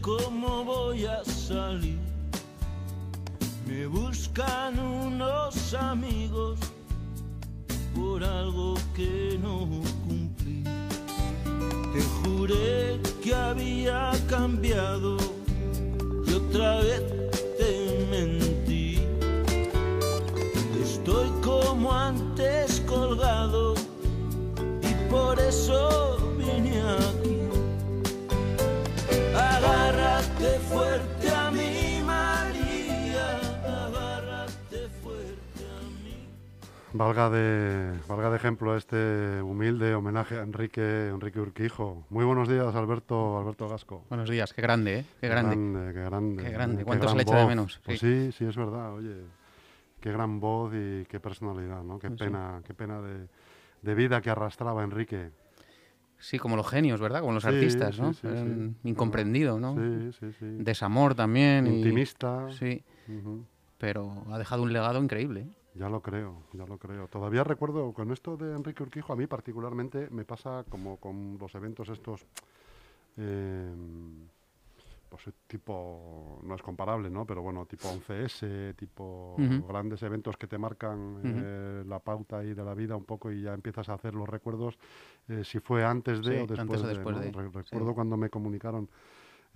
cómo voy a salir. Me buscan unos amigos Valga de, valga de ejemplo este humilde homenaje a Enrique, Enrique Urquijo. Muy buenos días, Alberto, Alberto Gasco. Buenos días, qué grande, ¿eh? Qué grande. Qué grande. Qué grande. qué ¿Cuánto se le echa de menos? Pues sí, sí, es verdad, oye. Qué gran voz y qué personalidad, ¿no? Qué Sí, pena, qué pena de, de vida que arrastraba Enrique. Sí, como los genios, ¿verdad? Como los Sí, artistas, ¿no? Eran incomprendido, ¿no? Sí, sí, sí. Desamor también. y- Intimista. Sí, pero ha dejado un legado increíble. ¿eh? Ya lo creo, ya lo creo. Todavía recuerdo con esto de Enrique Urquijo, a mí particularmente me pasa como con los eventos estos, eh, pues tipo, no es comparable, ¿no? Pero bueno, tipo 11S, tipo grandes eventos que te marcan eh, la pauta ahí de la vida un poco y ya empiezas a hacer los recuerdos, eh, si fue antes de Sí, o después antes o de. después ¿no? de, Re- sí. recuerdo cuando me comunicaron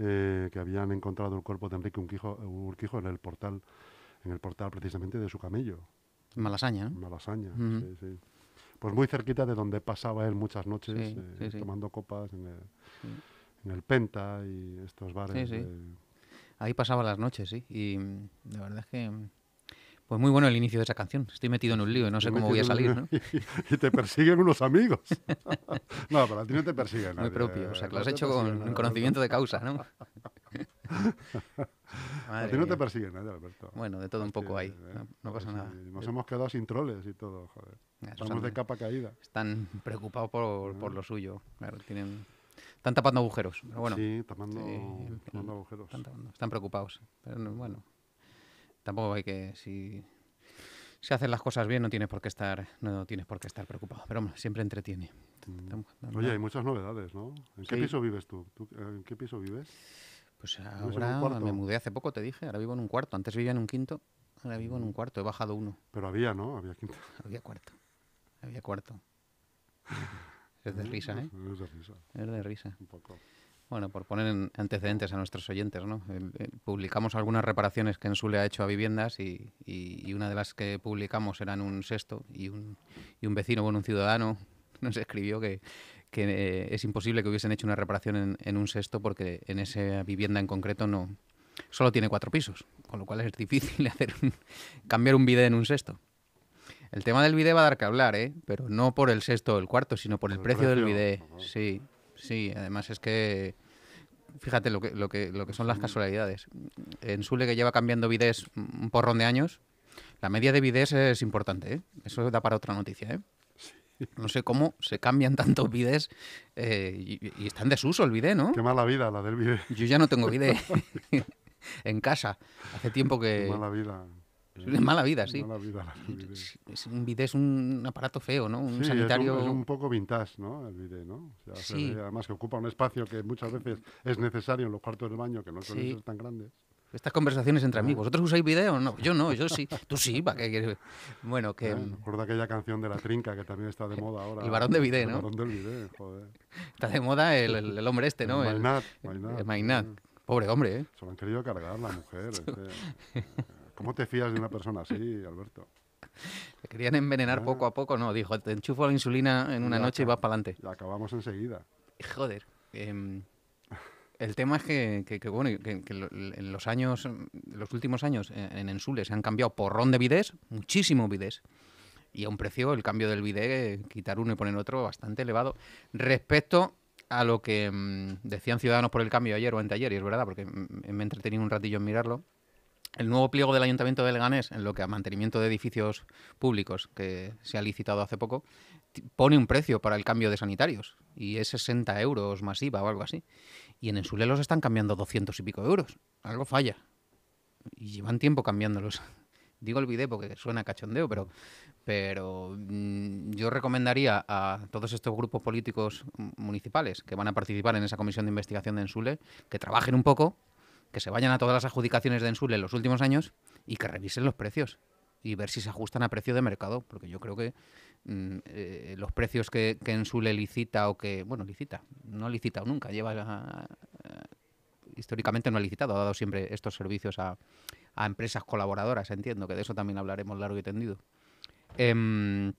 eh, que habían encontrado el cuerpo de Enrique Urquijo, Urquijo en el portal, en el portal precisamente de su camello. Malasaña, ¿no? Malasaña, sí, sí. Pues muy cerquita de donde pasaba él muchas noches, Sí, eh, sí, tomando copas en el, en el Penta y estos bares. De- Ahí pasaba las noches, sí. Y mm, la verdad es que. mm, Pues muy bueno el inicio de esa canción. Estoy metido en un lío y no sé cómo voy a salir, ¿no? y te persiguen unos amigos. no, pero a ti no te persiguen. Muy nadie, propio. O sea, que lo has hecho con conocimiento de causa, ¿no? A ti no te persiguen nadie, Alberto. Bueno, de todo un poco ahí. eh, No, no pasa nada. Nos hemos quedado sin troles y todo, joder. Estamos de capa caída. Están preocupados por, Ah. por lo suyo. Claro, tienen... Están tapando agujeros. Pero bueno, sí, tapando, sí, tapando agujeros. están, tapando- están preocupados. Pero no- bueno, tampoco hay que... Si, si haces las cosas bien no tienes por qué estar, no tienes por qué estar preocupado. Pero hombre, siempre entretiene. Mm. Oye, hay muchas novedades, ¿no? ¿En qué piso vives tú? ¿Tú, eh, ¿En qué piso vives? Pues ahora me mudé hace poco, te dije. Ahora vivo en un cuarto. Antes vivía en un quinto. Ahora vivo en un cuarto. He bajado uno. Pero había, ¿no? Había quinta. Había cuarto. Había cuarto. Es de risa, ¿eh? Es de risa, Es de risa. un poco. Bueno, por poner en antecedentes a nuestros oyentes, ¿no? El- el- publicamos algunas reparaciones que Ensule ha hecho a viviendas y, y- y una de las que publicamos era en un sexto y un, y un vecino, bueno, un ciudadano, nos escribió que, que, eh, es imposible que hubiesen hecho una reparación en, en un sexto porque en esa vivienda en concreto no solo tiene cuatro pisos, con lo cual es difícil hacer un- cambiar un bidé en un sexto. El tema del bidé va a dar que hablar, ¿eh? Pero no por el sexto o el cuarto, sino por el precio del ajá. Sí, sí. Además es que fíjate lo que, lo que, lo que son las casualidades. En Sule, que lleva cambiando bidés un porrón de años, la media de bidés es importante, ¿eh? Eso da para otra noticia, ¿eh? No sé cómo se cambian tantos bidés eh, y, y está en desuso el bidé, ¿no? Qué mala vida la del vídeo. Yo ya no tengo bidé en casa. Hace tiempo Qué que... mala vida. Es mala vida, sí. Mala vida un bidé es un aparato feo, ¿no? Un Sí, es un- sanitario... Es un, poco vintage, ¿no? El vídeo, ¿no? O sea, se Sí. ve, además que ocupa un espacio que muchas veces es necesario en los cuartos del baño, que no suelen Sí. ser tan grandes. Estas conversaciones entre amigos. ¿Vosotros usáis video? No, yo no, yo sí. Tú sí, ¿para qué quieres? Bueno, que ¿eh? Recuerda aquella canción de La Trinca que también está de moda ahora. El varón de Bidé, El ¿no? varón del Bidé, joder. está de moda el, el- el hombre este, ¿no? El El, Mainat, el- Mainat, el. Pobre hombre, ¿eh? Se lo han querido cargar la mujer. que- ¿Cómo te fías de una persona así, Alberto? Le querían envenenar Ah. poco a poco, no. Dijo, te enchufo la insulina en una Ya noche y vas para adelante. Y acabamos enseguida. Joder. em, el tema es que, bueno, que, en los años, en los últimos años eh, en Ensule se han cambiado porrón de bidés, muchísimo bidés. Y a un precio, el cambio del bidé, eh, quitar uno y poner otro, bastante elevado. Respecto a lo que mm, decían Ciudadanos por el Cambio ayer o anteayer, y es verdad, porque mm, me he entretenido un ratillo en mirarlo. El nuevo pliego del Ayuntamiento de Leganés, en lo que a mantenimiento de edificios públicos, que se ha licitado hace poco, pone un precio para el cambio de sanitarios y es 60 euros masiva o algo así. Y en Ensule los están cambiando 200 y pico euros. Algo falla. Y llevan tiempo cambiándolos. Digo bidet porque suena cachondeo, pero, pero mm, yo recomendaría a todos estos grupos políticos municipales que van a participar en esa comisión de investigación de Ensule que trabajen un poco, que se vayan a todas las adjudicaciones de Ensule en los últimos años y que revisen los precios y ver si se ajustan a precio de mercado, porque yo creo que mm, eh, los precios que, que Ensule licita o que, bueno, licita, no ha licitado nunca, lleva a- históricamente no ha licitado, ha dado siempre estos servicios a, a empresas colaboradoras, entiendo, que de eso también hablaremos largo y tendido. Em,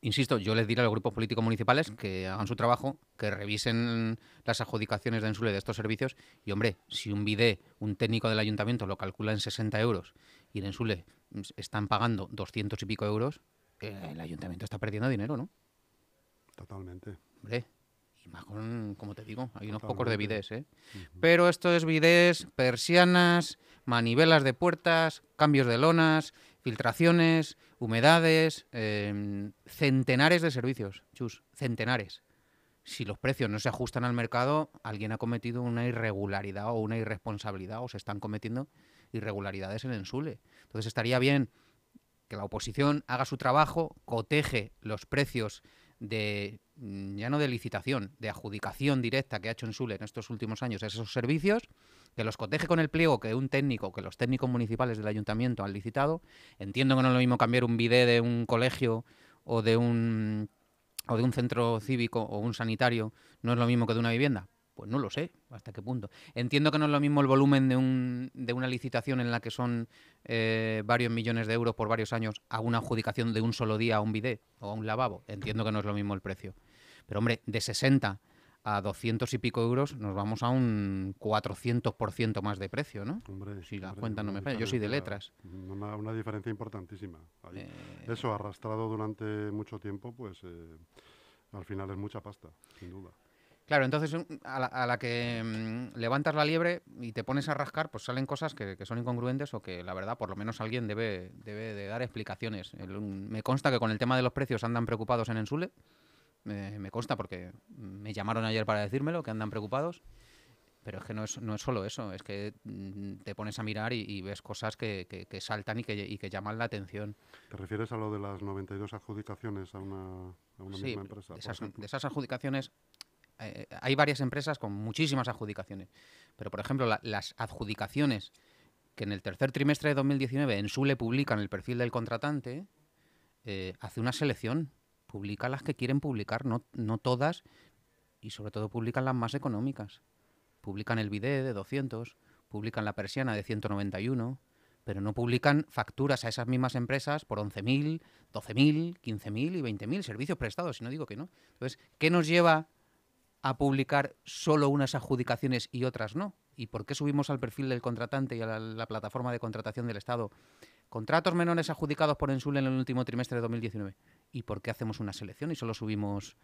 insisto, yo les diré a los grupos políticos municipales que hagan su trabajo, que revisen las adjudicaciones de Ensule de estos servicios y, hombre, si un bidé, un técnico del ayuntamiento lo calcula en 60 euros y en Ensule mm, están pagando 200 y pico euros, eh, el ayuntamiento está perdiendo dinero, ¿no? Totalmente. Hombre, y más con, como te digo, hay unos pocos de bidés, ¿eh? Pero esto es bidés, persianas, manivelas de puertas, cambios de lonas, filtraciones, humedades, em, centenares de servicios, chus, centenares. Si los precios no se ajustan al mercado, alguien ha cometido una irregularidad o una irresponsabilidad o se están cometiendo irregularidades en Ensule. Entonces estaría bien que la oposición haga su trabajo, coteje los precios de mm, ya no de licitación, de adjudicación directa que ha hecho Ensule en estos últimos años esos servicios, que los coteje con el pliego que un técnico, que los técnicos municipales del ayuntamiento han licitado. Entiendo que no es lo mismo cambiar un bidé de un colegio o de un o de un centro cívico o un sanitario, no es lo mismo que de una vivienda. Pues no lo sé, hasta qué punto. Entiendo que no es lo mismo el volumen de, un, de una licitación en la que son eh, varios millones de euros por varios años a una adjudicación de un solo día a un bidé o a un lavabo. Entiendo que no es lo mismo el precio. Pero hombre, de 60 a 200 y pico euros nos vamos a un 400% más de precio, ¿no? Hombre, Si la hombre, cuenta no me falla. Yo soy de letras. Una, una diferencia importantísima. ahí. Eh, Eso arrastrado durante mucho tiempo, pues eh, al final es mucha pasta, sin duda. Claro, entonces a la, a la que mm, levantas la liebre y te pones a rascar, pues salen cosas que, que son incongruentes o que la verdad, por lo menos alguien debe, debe de dar explicaciones. El- me consta que con el tema de los precios andan preocupados en Ensule. Me, me consta porque me llamaron ayer para decírmelo, que andan preocupados. Pero es que no es, no es solo eso, es que mm, te pones a mirar y, y ves cosas que, que- que saltan y que, y que llaman la atención. ¿Te refieres a lo de las 92 adjudicaciones a una, a una Sí, misma empresa? de esas, de esas adjudicaciones, eh, hay varias empresas con muchísimas adjudicaciones. Pero, por ejemplo, la- las adjudicaciones que en el tercer trimestre de 2019 en SULE publican el perfil del contratante, eh, hace una selección. Publica las que quieren publicar, no, no todas, y sobre todo publican las más económicas. Publican el bidé de 200, publican la persiana de 191, pero no publican facturas a esas mismas empresas por 11.000, 12.000, 15.000 y 20.000 servicios prestados, si no digo que no. Entonces, ¿qué nos lleva a publicar solo unas adjudicaciones y otras no? ¿Y por qué subimos al perfil del contratante y a la, la plataforma de contratación del Estado contratos menores adjudicados por Ensul en el último trimestre de 2019? ¿Y por qué hacemos una selección y solo subimos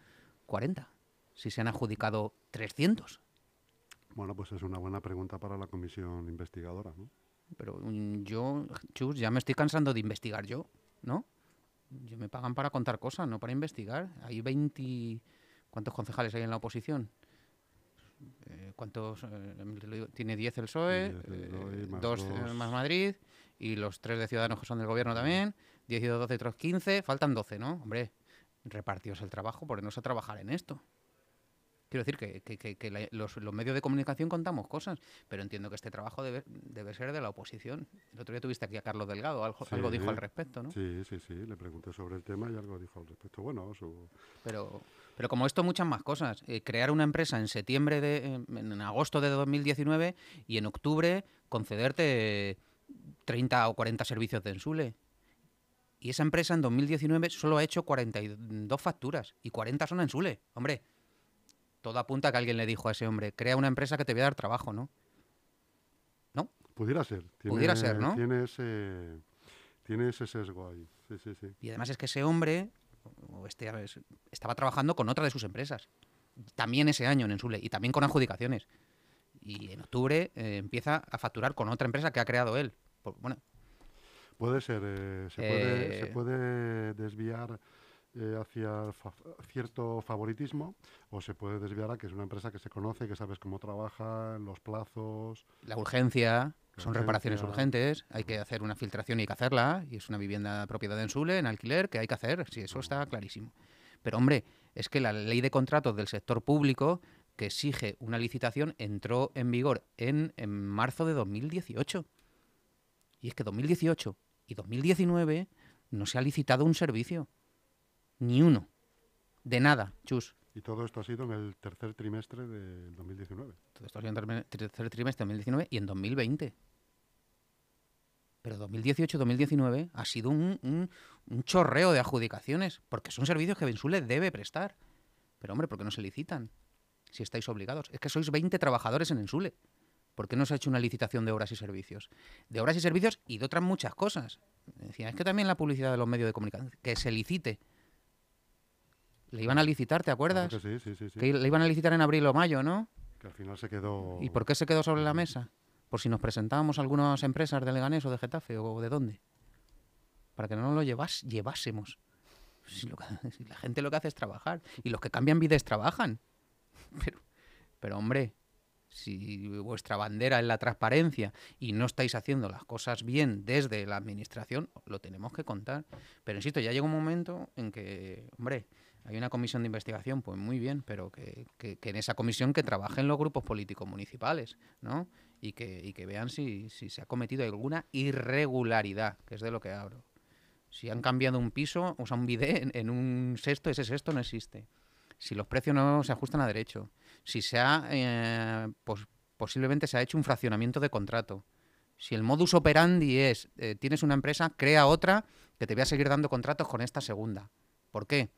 40? Si se han adjudicado 300. Bueno, pues es una buena pregunta para la comisión investigadora, ¿no? Pero mm, yo, Chus, ya me estoy cansando de investigar yo, ¿no? Yo me pagan para contar cosas, no para investigar. Hay 20... ¿Cuántos concejales hay en la oposición? Eh, ¿Cuántos? eh, tiene 10 el PSOE, Diez el eh, PSOE, más Madrid, y los tres de Ciudadanos que son del gobierno también. 10 y 12, otros 15. Faltan 12, ¿no? Hombre, repartidos el trabajo, ponernos a trabajar en esto. Quiero decir que, que- que- que la- los, los medios de comunicación contamos cosas, pero entiendo que este trabajo debe, debe ser de la oposición. El otro día tuviste aquí a Carlos Delgado, algo, algo dijo al respecto, ¿no? Sí, sí, sí, le pregunté sobre el tema y algo dijo al respecto. Bueno, su... Pero, pero como esto, muchas más cosas. Eh, crear una empresa en septiembre, de, eh, en agosto de 2019 y en octubre concederte 30 o 40 servicios de Ensule. Y esa empresa en 2019 solo ha hecho 42 facturas y 40 son Ensule. Hombre, todo apunta a que alguien le dijo a ese hombre, crea una empresa que te voy a dar trabajo, ¿no? Pudiera ser. Pudiera ser, ¿no? Tiene ese, tiene ese sesgo ahí. Sí, sí, sí. Y además es que ese hombre o este, es- estaba trabajando con otra de sus empresas. También ese año en Ensule y también con adjudicaciones. Y en octubre eh, empieza a facturar con otra empresa que ha creado él. Por- bueno, Puede ser, eh, se, puede, se Eh, puede desviar eh, hacia fa- cierto favoritismo o se puede desviar a que es una empresa que se conoce, que sabes cómo trabaja, los plazos. La urgencia, son reparaciones urgentes, hay que hacer una filtración y hay que hacerla, y es una vivienda propiedad de Ensule, en alquiler, que hay que hacer, sí, eso está clarísimo. Pero hombre, es que la ley de contratos del sector público que exige una licitación entró en vigor en, en marzo de 2018. Y es que 2018 y 2019 no se ha licitado un servicio. Ni uno. De nada, chus. Y todo esto ha sido en el tercer trimestre del 2019. Todo esto ha sido en terme- tercer trimestre de 2019 y en 2020. Pero 2018-2019 ha sido un, un- un chorreo de adjudicaciones, porque son servicios que Bensule debe prestar. Pero hombre, ¿por qué no se licitan? Si estáis obligados. Es que sois 20 trabajadores en Ensule. ¿Por qué no se ha hecho una licitación de obras y servicios? De obras y servicios y de otras muchas cosas. Decía, es que también la publicidad de los medios de comunicación, que se licite. Le iban a licitar, ¿te acuerdas? Claro que sí, sí, sí, sí. Que le iban a licitar en abril o mayo, ¿no? Que al final se quedó. ¿Y por qué se quedó sobre la mesa? Por si nos presentábamos a algunas empresas de Leganés o de Getafe o de dónde. Para que no nos lo llevas, llevásemos. Si, lo que- si la gente lo que hace es trabajar. Y los que cambian vides trabajan. Pero, pero hombre, si vuestra bandera es la transparencia y no estáis haciendo las cosas bien desde la administración, lo tenemos que contar. Pero insisto, ya llega un momento en que, hombre, hay una comisión de investigación, pues muy bien, pero que, en esa comisión que trabajen los grupos políticos municipales, ¿no? Y que, vean si, se ha cometido alguna irregularidad, que es de lo que hablo. Si han cambiado un piso, o sea, un bidé en, un sexto, ese sexto no existe. Si los precios no se ajustan a derecho. Si se ha, eh, pos- posiblemente se ha hecho un fraccionamiento de contrato. Si el modus operandi es, eh, tienes una empresa, crea otra que te voy a seguir dando contratos con esta segunda. ¿Por qué?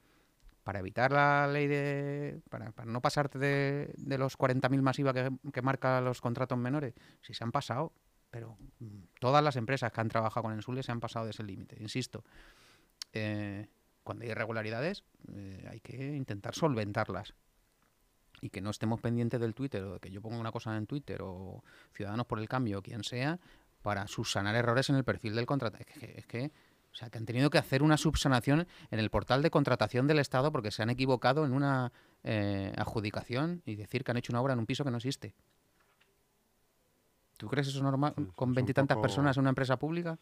Para evitar la ley de... Para, no pasarte de, de los 40.000 masiva que, que marca los contratos menores. Si se han pasado, pero mm, todas las empresas que han trabajado con Ensule se han pasado de ese límite, insisto. Eh, cuando hay irregularidades, eh, hay que intentar solventarlas. Y que no estemos pendientes del Twitter o de que yo ponga una cosa en Twitter o Ciudadanos por el Cambio o quien sea para subsanar errores en el perfil del contrato. Es que, es que, o sea, que han tenido que hacer una subsanación en el portal de contratación del Estado porque se han equivocado en una eh, adjudicación y decir que han hecho una obra en un piso que no existe. ¿Tú crees eso normal Sí, con veintitantas poco- personas en una empresa pública?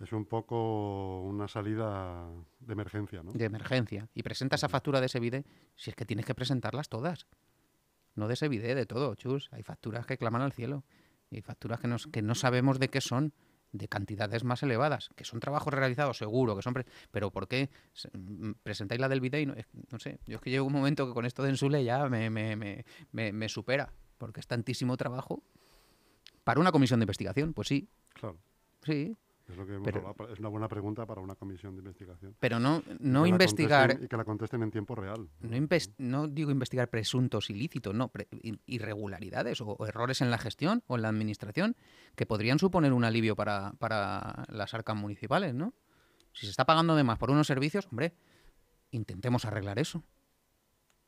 Es un poco una salida de emergencia, ¿no? de emergencia y presenta esa factura de ese bidé, si es que tienes que presentarlas todas. No de ese bidé, de todo, chus. Hay facturas que claman al cielo. Y hay facturas que, nos, que no sabemos de qué son, de cantidades más elevadas, que son trabajos realizados, seguro, que son... pre- pero ¿por qué mm, presentáis la del bidé y no, no sé? Yo es que llego un momento que con esto de Ensule ya me, me, me, me, me supera, porque es tantísimo trabajo. Para una comisión de investigación, pues sí, Claro. sí, Es, lo que hemos Pero- hablado. Es una buena pregunta para una comisión de investigación. pero no, no que investigar... y que la contesten en tiempo real. No, no digo investigar presuntos ilícitos, no, pre- irregularidades o, o errores en la gestión o en la administración que podrían suponer un alivio para, para las arcas municipales, ¿no? Si se está pagando de más por unos servicios, hombre, intentemos arreglar eso.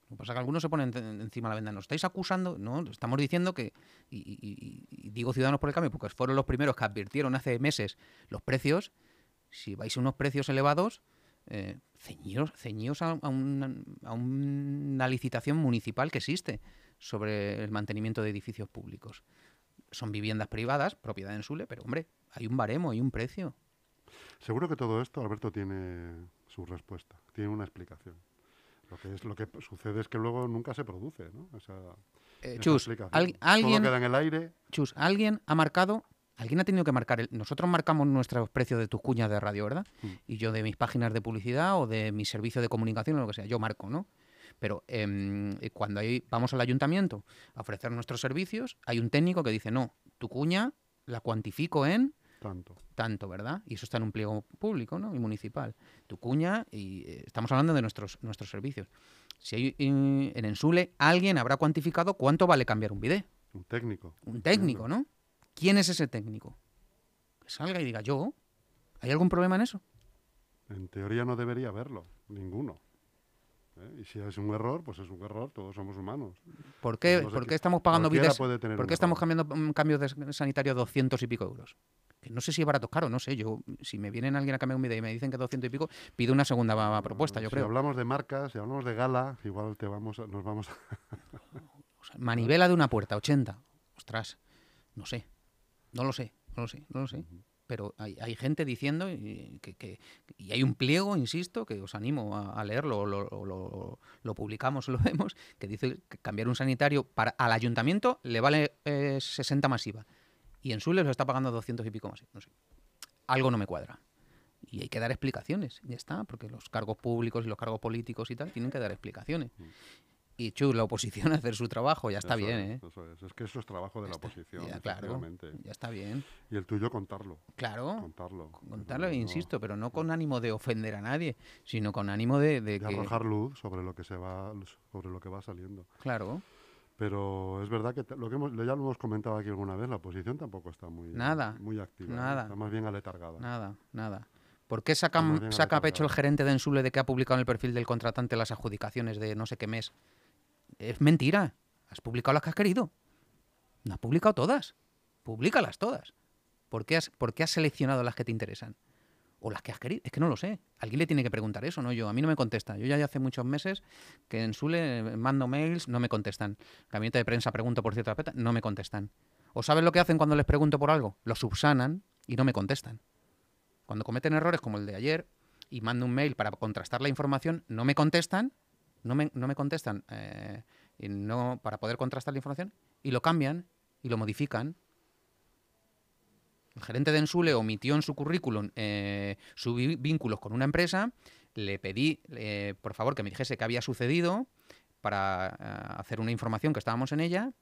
Lo que pasa es que algunos se ponen en- encima de la venda. ¿Nos estáis acusando? No, estamos diciendo que, y, digo Ciudadanos por el Cambio, porque fueron los primeros que advirtieron hace meses los precios. Si vais a unos precios elevados, eh, a una, a una licitación municipal que existe sobre el mantenimiento de edificios públicos. Son viviendas privadas, propiedad en Sule, pero hombre, hay un baremo, hay un precio. Seguro que todo esto, Alberto, tiene su respuesta, tiene una explicación. Lo que, es, lo que sucede es que luego nunca se produce, ¿no? Esa, Eh, esa Chus, explicación. al- alguien, queda en el aire. Chus, alguien ha marcado, alguien ha tenido que marcar, el- nosotros marcamos nuestros precios de tus cuñas de radio, ¿verdad? Mm. Y yo de mis páginas de publicidad o de mi servicio de comunicación o lo que sea, yo marco, ¿no? Pero em, eh, cuando ahí vamos al ayuntamiento a ofrecer nuestros servicios, hay un técnico que dice, no, tu cuña la cuantifico en Tanto. tanto, ¿verdad? Y eso está en un pliego público, ¿no? Y municipal. Tu cuña, y eh, estamos hablando de nuestros, nuestros servicios. Si hay eh, en Ensule, alguien habrá cuantificado cuánto vale cambiar un bidé. Un técnico. Un técnico, ¿no? ¿Quién es ese técnico? Que salga y diga, yo. ¿Hay algún problema en eso? En teoría no debería haberlo, ninguno. ¿Eh? Y si es un error, pues es un error, todos somos humanos. ¿Por qué, No sé por qué- estamos pagando tener ¿Por qué estamos cambiando un cambio de sanitario 200 y pico euros? Que no sé si es barato o caro, no sé. Yo, si me vienen alguien a cambiar un video y me dicen que 200 y pico, pido una segunda propuesta, yo si creo. hablamos de marcas, si hablamos de gala, igual te vamos a- nos vamos a... O sea, manivela de una puerta, 80. Ostras, no sé. No lo sé, no lo sé, no lo sé. Pero hay, hay gente diciendo y, que, que- y hay un pliego, insisto, que os animo a, leerlo, lo, o lo- lo publicamos lo vemos, que dice que cambiar un sanitario para, al ayuntamiento le vale eh, 60 masiva. Y en Sules lo está pagando 200 y pico más. No sé. Algo no me cuadra. Y hay que dar explicaciones, ya está, porque los cargos públicos y los cargos políticos y tal tienen que dar explicaciones. Y Chus, la oposición a hacer su trabajo, ya está Eso bien, es, ¿eh? Eso es, es que eso es trabajo de la oposición, Ya, claro, ya está bien. Y el tuyo contarlo, Claro, contarlo. contarlo, insisto, pero no con ánimo de ofender a nadie, sino con ánimo de, de de que... arrojar luz sobre lo que se va sobre lo que va saliendo. Claro, Pero es verdad que lo que hemos, ya lo hemos comentado aquí alguna vez, la oposición tampoco está muy, Nada, muy activa, ¿eh? nada. está más bien aletargada. nada, nada. ¿Por qué saca a pecho el gerente de Ensule de que ha publicado en el perfil del contratante las adjudicaciones de no sé qué mes? Es mentira. Has publicado las que has querido. No has publicado todas. Públicalas todas. ¿Por qué, has, ¿Por qué has seleccionado las que te interesan? O las que has querido. Es que no lo sé. Alguien le tiene que preguntar eso, no yo. A mí no me contesta. Yo ya hace muchos meses que en Sule mando mails, no me contestan. Gabinete de prensa pregunto por cierta peta, no me contestan. ¿O sabes lo que hacen cuando les pregunto por algo? Lo subsanan y no me contestan. Cuando cometen errores como el de ayer y mando un mail para contrastar la información, no me contestan, no me, no me contestan eh, y no, para poder contrastar la información y lo cambian y lo modifican. El gerente de Ensule omitió en su currículum eh, sus vínculos con una empresa. Le pedí, por favor, que me dijese qué había sucedido para eh, hacer una información que estábamos en ella.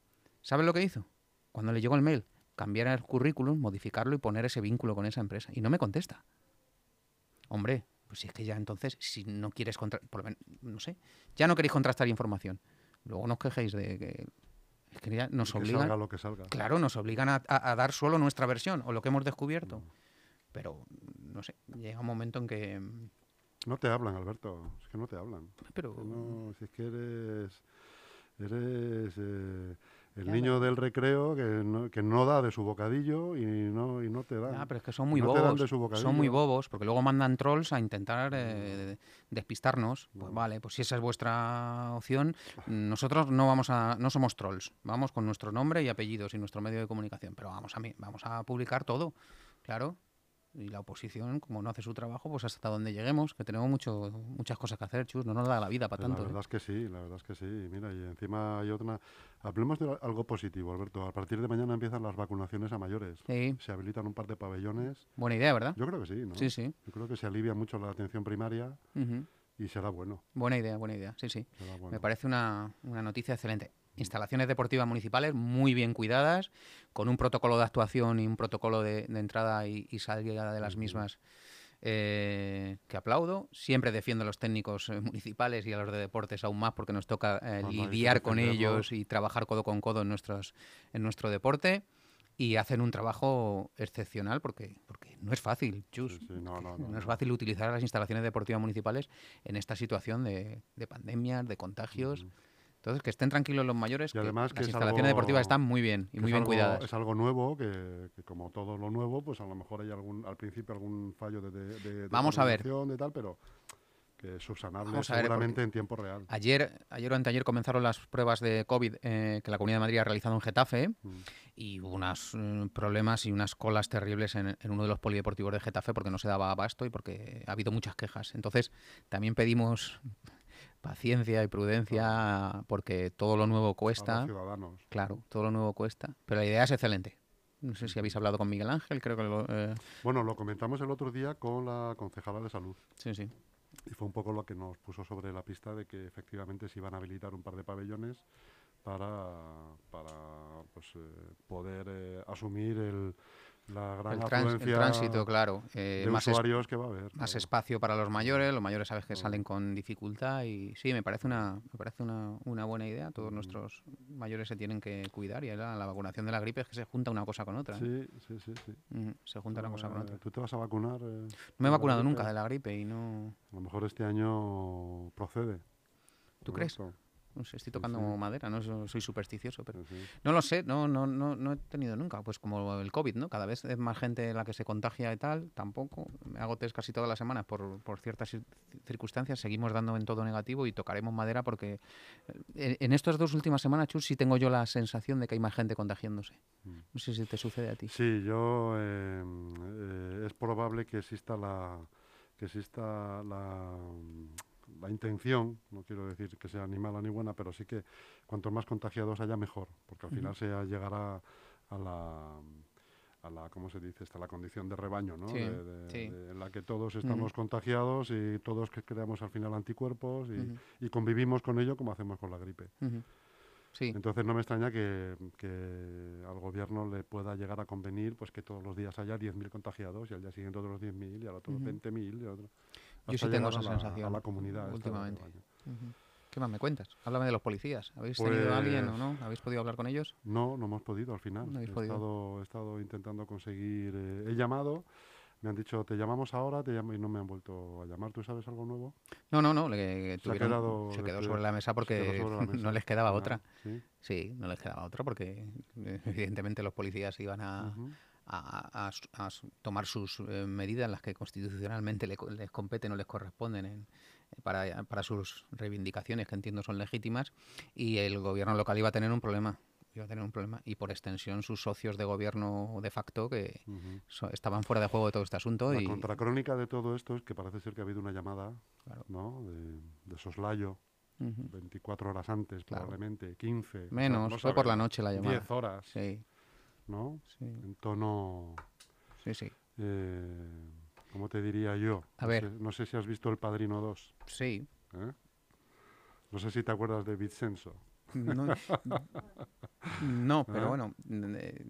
¿Sabes lo que hizo? Cuando le llegó el mail, cambiar el currículum, modificarlo y poner ese vínculo con esa empresa. Y no me contesta. Hombre, pues si es que ya entonces, si no quieres contra por lo men- no sé, ya no queréis contrastar información. Luego no os quejéis de que, es que ya nos que obligan. salga lo que salga. Claro, nos obligan a, a- a dar solo nuestra versión o lo que hemos descubierto. Mm. Pero, no sé, llega un momento en que... No te hablan, Alberto, es que no te hablan. Pero, No, si es que eres, eres eh, el Ya, niño del recreo que no, que no da de su bocadillo y no, y no te da. Ah, pero es que son muy No bobos. Son muy bobos, porque luego mandan trolls a intentar eh, despistarnos. Pues No. vale, pues si esa es vuestra opción, nosotros no vamos a, no somos trolls. Vamos con nuestro nombre y apellidos y nuestro medio de comunicación. Pero vamos a mí, vamos a publicar todo, claro. Y la oposición, como no hace su trabajo, pues hasta donde lleguemos, que tenemos mucho, muchas cosas que hacer, chus, no nos da la vida para Pues tanto. La ¿eh? verdad es que sí, la verdad es que sí. Mira, y encima hay otra... Hablemos de algo positivo, Alberto. A partir de mañana empiezan las vacunaciones a mayores. Sí, Se habilitan un par de pabellones. buena idea, ¿verdad? Yo creo que sí, ¿no? Sí, sí. Yo creo que se alivia mucho la atención primaria y será bueno. Buena idea, buena idea. Sí, sí. bueno. Me parece una, una noticia excelente. Instalaciones deportivas municipales muy bien cuidadas, con un protocolo de actuación y un protocolo de, de entrada y, y salida de las mismas eh, que aplaudo. Siempre defiendo a los técnicos eh, municipales y a los de deportes aún más porque nos toca eh, lidiar con ellos y trabajar codo con codo en, nuestros, en nuestro deporte. Y hacen un trabajo excepcional porque, porque no es fácil, Chus. Sí, sí, no, no, es fácil utilizar las instalaciones deportivas municipales en esta situación de, de pandemias, de contagios. Ujú. Entonces, que estén tranquilos los mayores, Y que además que las es instalaciones algo- deportivas están muy bien y que muy bien algo- cuidadas. Es algo nuevo que, que como todo lo nuevo, pues a lo mejor hay algún al principio algún fallo de, de, de- de Vamos a ver. coordinación, de tal, pero que es subsanable Vamos a ver, seguramente en tiempo real. Ayer, ayer o anteayer comenzaron las pruebas de COVID eh, que la Comunidad de Madrid ha realizado en Getafe Mm. y hubo unos eh, problemas y unas colas terribles en, en uno de los polideportivos de Getafe porque no se daba abasto y porque ha habido muchas quejas. Entonces, también pedimos paciencia y prudencia porque todo lo nuevo cuesta. ciudadanos. Claro, todo lo nuevo cuesta. Pero la idea es excelente. No sé si habéis hablado con Miguel Ángel, creo que lo, eh, Bueno, lo comentamos el otro día con la concejala de salud sí, sí. y fue un poco lo que nos puso sobre la pista de que efectivamente se iban a habilitar un par de pabellones para, para pues, eh, poder eh, asumir el, la gran El, trans- el tránsito, claro. eh, de más, es- usuarios que va a haber. más claro. espacio para los mayores, los mayores sabes que salen con dificultad y sí, me parece una, me parece una, una buena idea. Todos Mm. nuestros mayores se tienen que cuidar y la, la vacunación de la gripe es que se junta una cosa con otra. ¿eh? Sí, sí. Ujú, Se junta una cosa con Eh, otra. ¿Tú te vas a vacunar? eh, No me he vacunado nunca de la gripe y no... A lo mejor este año procede. ¿Tú crees? No sé, estoy tocando madera, no so- soy supersticioso, pero no lo sé, no, no, no, no he tenido nunca. Pues como el COVID, ¿no? Cada vez es más gente la que se contagia y tal, tampoco. Me hago test casi todas las semanas por, por ciertas cir- circunstancias. Seguimos dando en todo negativo y tocaremos madera porque eh, en, en estas dos últimas semanas, Chus, sí tengo yo la sensación de que hay más gente contagiándose. Mm. No sé si te sucede a ti. Sí, yo eh, eh, es probable que exista la que exista la, la intención, no quiero decir que sea ni mala ni buena, pero sí que cuanto más contagiados haya mejor, porque al final se llegará a la a la cómo se dice esta la condición de rebaño, ¿no? Sí, De- de- sí. de- en la que todos estamos contagiados y todos que creamos al final anticuerpos y, y convivimos con ello como hacemos con la gripe. Sí, Entonces no me extraña que, que al gobierno le pueda llegar a convenir pues que todos los días haya 10.000 contagiados y al día siguiente otros 10.000 y al otro Ujú. 20.000 y al otro... Yo sí tengo esa la- sensación A la comunidad. esta de últimamente. ¿Qué más me cuentas? Háblame de los policías. ¿Habéis tenido a alguien o Pues- no? ¿Habéis podido hablar con ellos? No, no hemos podido al final. No habéis he, podido. Estado, he estado intentando conseguir... eh, he llamado, me han dicho, te llamamos ahora te llamo, y no me han vuelto a llamar. ¿Tú sabes algo nuevo? No, no, no. le- Se ha tuvieron- quedado- se quedó sobre la mesa porque sobre la mesa. no les quedaba Ah, otra. Sí. Sí, no les quedaba otra porque evidentemente los policías iban a- a- tomar sus eh, medidas, las que constitucionalmente le les competen o les corresponden en- para, para sus reivindicaciones, que entiendo son legítimas, y el gobierno local iba a tener un problema. Iba a tener un problema. Y por extensión sus socios de gobierno de facto que so- estaban fuera de juego de todo este asunto. La y contracrónica de todo esto es que parece ser que ha habido una llamada Claro. ¿no? de, de soslayo Ujú. 24 horas antes, Claro. probablemente, 15. no- Menos, no fue por la noche la llamada. 10 horas, Sí, ¿no? sí, En tono, sí, sí. eh, ¿cómo te diría yo? A no ver. Sé, no sé si has visto El Padrino 2. Sí. ¿eh? No sé si te acuerdas de Vincenzo. No, no, pero ¿Eh? bueno, eh,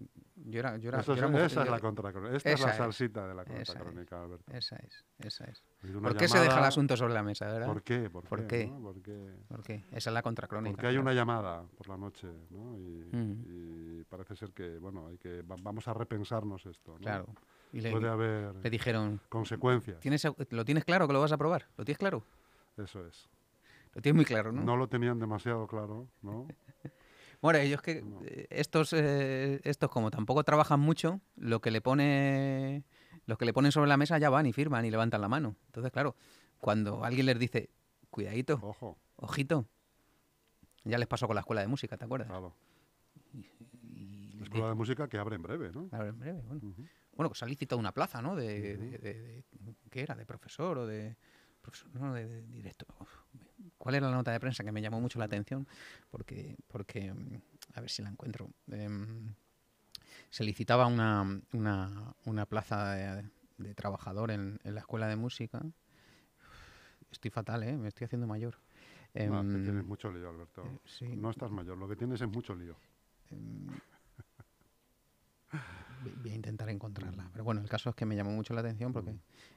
yo era, yo era, Eso yo era mujer- esa es la contracrónica. Esta es la es, salsita de la contracrónica, Alberto. Esa es, esa es. Una ¿Por qué se deja el asunto sobre la mesa, verdad? ¿Por qué? ¿Por, ¿Por qué? qué? no? Porque, ¿Por qué? Esa es la contracrónica. porque hay claro. una llamada por la noche, ¿no? Y, Mm. y parece ser que, bueno, hay que, va- vamos a repensarnos esto, ¿no? Claro. Y le, Puede haber le dijeron, consecuencias. ¿tienes, ¿lo tienes claro que lo vas a probar? ¿Lo tienes claro? Eso es. Lo tienes muy claro, ¿no? ¿no? lo tenían demasiado claro, ¿no? Bueno, ellos que No. eh, estos eh, estos como tampoco trabajan mucho, lo que le pone los que le ponen sobre la mesa ya van y firman y levantan la mano. Entonces, claro, cuando alguien les dice, cuidadito, Ojo, ojito, ya les pasó con la escuela de música, ¿te acuerdas? claro. Y La escuela de música que abre en breve, ¿no? A ver, en breve, bueno. Ujú. Bueno, se ha licitado una plaza, ¿no? De, de- de- de- ¿Qué era? ¿De profesor o de...? Profesor, no, de, de director. ¿Cuál era la nota de prensa que me llamó mucho la atención? Porque, porque mm, a ver si la encuentro. Em, se licitaba una, una, una plaza de, de trabajador en, en la escuela de música. Estoy fatal, ¿eh? Me estoy haciendo mayor. No, que Em, tienes mucho lío, Alberto. eh, sí. No estás mayor, lo que tienes es mucho lío. Voy- a intentar encontrarla. Pero bueno, el caso es que me llamó mucho la atención porque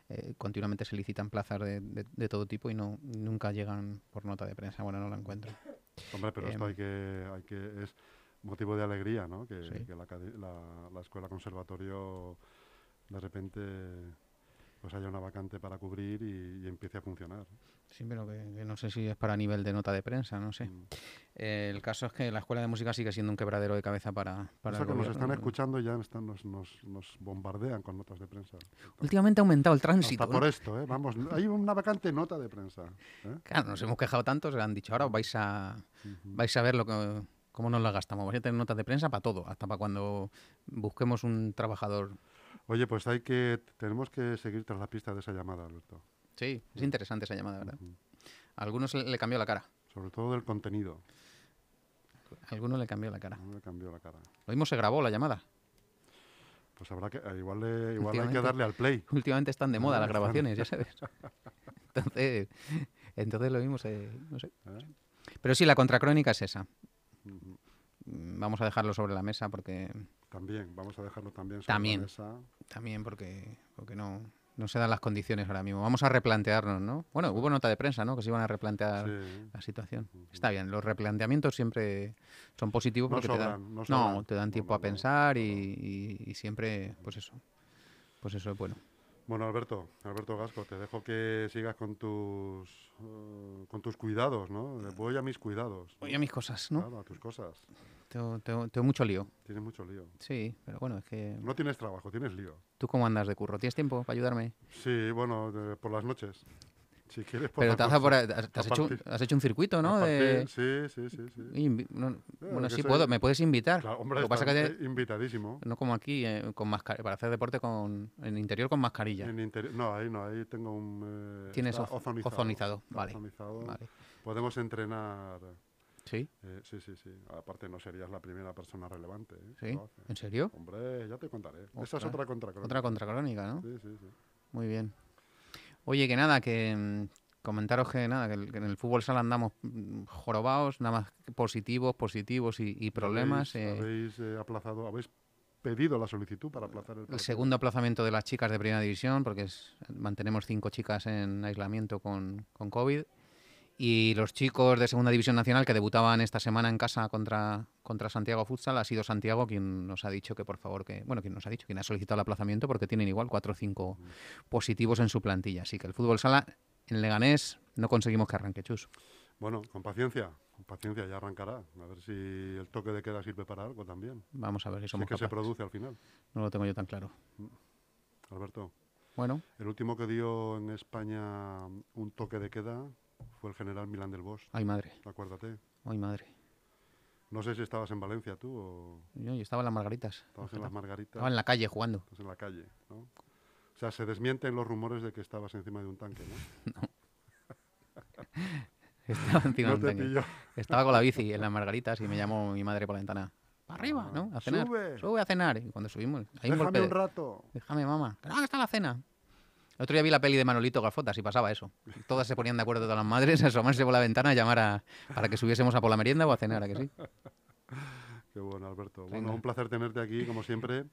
eh, continuamente se licitan plazas de, de- de todo tipo y no nunca llegan por nota de prensa. Bueno, no la encuentro. Hombre, pero esto Em. hay que, hay que, es motivo de alegría, ¿no? Que, Sí. que la, acade- la- la escuela conservatorio de repente pues haya una vacante para cubrir y, y empiece a funcionar. Sí, pero que, que no sé si es para nivel de nota de prensa, no sé. Mm. Eh, el caso es que la escuela de música sigue siendo un quebradero de cabeza para, para Eso el que nos están escuchando ya están, nos, nos, nos bombardean con notas de prensa. Últimamente ha aumentado el tránsito. Hasta por esto, ¿eh? Vamos, hay una vacante nota de prensa. ¿eh? Claro, nos hemos quejado tanto, se han dicho, ahora vais a, vais a ver lo que, cómo nos la gastamos. Vais a tener notas de prensa para todo, hasta para cuando busquemos un trabajador. Oye, pues hay que, tenemos que seguir tras la pista de esa llamada, Alberto. Sí, es interesante esa llamada, ¿verdad? A algunos le, le cambió la cara. Sobre todo del contenido. A algunos le cambió la cara. No me cambió la cara. Lo mismo se grabó la llamada. Pues habrá que, igual, le- igual hay que darle al play. Últimamente están de moda las están. grabaciones, ya sabes. Entonces, entonces lo mismo se, no sé. ¿eh? Pero sí, la contracrónica es esa. Vamos a dejarlo sobre la mesa porque También, vamos a dejarlo también sobre También. la mesa. también porque, porque no, no se dan las condiciones ahora mismo. Vamos a replantearnos, ¿no? Bueno, hubo nota de prensa, ¿no? Que se iban a replantear Sí. la situación. Está bien, los replanteamientos siempre son positivos No porque te dan, sobran, no no, sobran. te dan No, tiempo no, a pensar y, y- y siempre, pues eso, pues eso es bueno. Bueno, Alberto, Alberto Gasco, te dejo que sigas con tus eh, con tus cuidados, ¿no? Voy a mis cuidados. Oye, a mis cosas, ¿no? Claro, a tus cosas. Tengo, tengo- tengo mucho lío. Tienes mucho lío. Sí, pero bueno, es que... No tienes trabajo, tienes lío. ¿Tú cómo andas de curro? ¿Tienes tiempo para ayudarme? Sí, bueno, de- por las noches. Si quieres por Pero te has, por has hecho, has hecho un circuito, ¿no? De... Sí, sí, sí, sí. Invi- no- bueno, sí soy- puedo, me puedes invitar. Claro, hombre, Lo pasa que te- invitadísimo. no como aquí, eh, con mascar- para hacer deporte con en interior con mascarilla. En interi- no, ahí no, ahí tengo un... eh, Tienes ozonizado. ozonizado, vale, ozonizado. Vale. Podemos entrenar... ¿Sí? eh, sí, sí, sí. Aparte no serías la primera persona relevante. ¿eh? ¿Sí? ¿En serio? Hombre, ya te contaré. Esa es otra contra Otra contracrónica, ¿no? Sí, sí, sí. Muy bien. Oye, que nada, que mm, comentaros que nada, que, en el fútbol sala andamos mm, jorobados, nada más positivos, positivos y, y problemas. Habéis, eh, habéis, eh, aplazado, habéis pedido la solicitud para aplazar el el segundo aplazamiento de las chicas de primera división, porque es- mantenemos cinco chicas en aislamiento con, con COVID. Y los chicos de segunda división nacional que debutaban esta semana en casa contra, contra Santiago Futsal, ha sido Santiago quien nos ha dicho que por favor que, bueno, quien nos ha dicho, quien ha solicitado el aplazamiento porque tienen igual cuatro o cinco positivos en su plantilla. Así que el fútbol sala en Leganés no conseguimos que arranque chus. Bueno, con paciencia, con paciencia ya arrancará. A ver si el toque de queda sirve para algo también. Vamos a ver si Si somos es que se produce al final. No lo tengo yo tan claro. Alberto, Bueno, el último que dio en España un toque de queda fue el general Milán del Bosch. ay madre, Acuérdate. ay madre. No sé si estabas en Valencia tú o Yo, yo estaba en las Margaritas. estabas en las Margaritas. Estaba en la calle jugando. Estás en la calle, ¿no? O sea, se desmienten los rumores de que estabas encima de un tanque, ¿no? Estaba encima de no un tanque. Estaba con la bici en las margaritas y me llamó mi madre por la ventana. ¡Para arriba! ¿no? A cenar. Sube. a cenar. Y cuando subimos, hay un Déjame golpe un rato. Déjame, mamá. No, que está la cena. El otro día vi la peli de Manolito Gafotas y pasaba eso. Todas se ponían de acuerdo, todas las madres, a asomarse por la ventana a llamar a, para que subiésemos a por la merienda o a cenar, ¿a que sí? Qué bueno, Alberto. Venga. Bueno, un placer tenerte aquí, como siempre.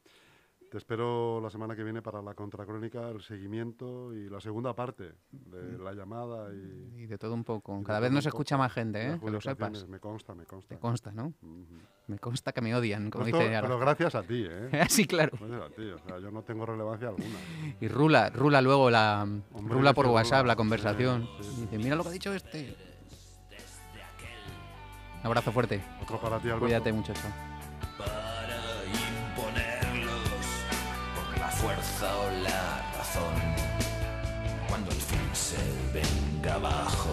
Te espero la semana que viene para la contracrónica, el seguimiento y la segunda parte de la llamada y... Y de todo un poco. Cada vez nos escucha más gente, ¿eh? Que lo sepas. Me consta, me consta. Te consta, ¿no? Ujú. Me consta que me odian, como Esto- dice Ara. pero gracias a ti, ¿eh? sí, claro. Gracias a ti, o sea, yo no tengo relevancia alguna. Y rula, rula luego la... Hombre, rula por WhatsApp rula. la conversación. Sí, sí, Y dice, mira lo que ha dicho este. Un abrazo fuerte. Otro para ti, Alberto. Cuídate, muchacho. Fuerza o la razón. Cuando el fin se venga abajo,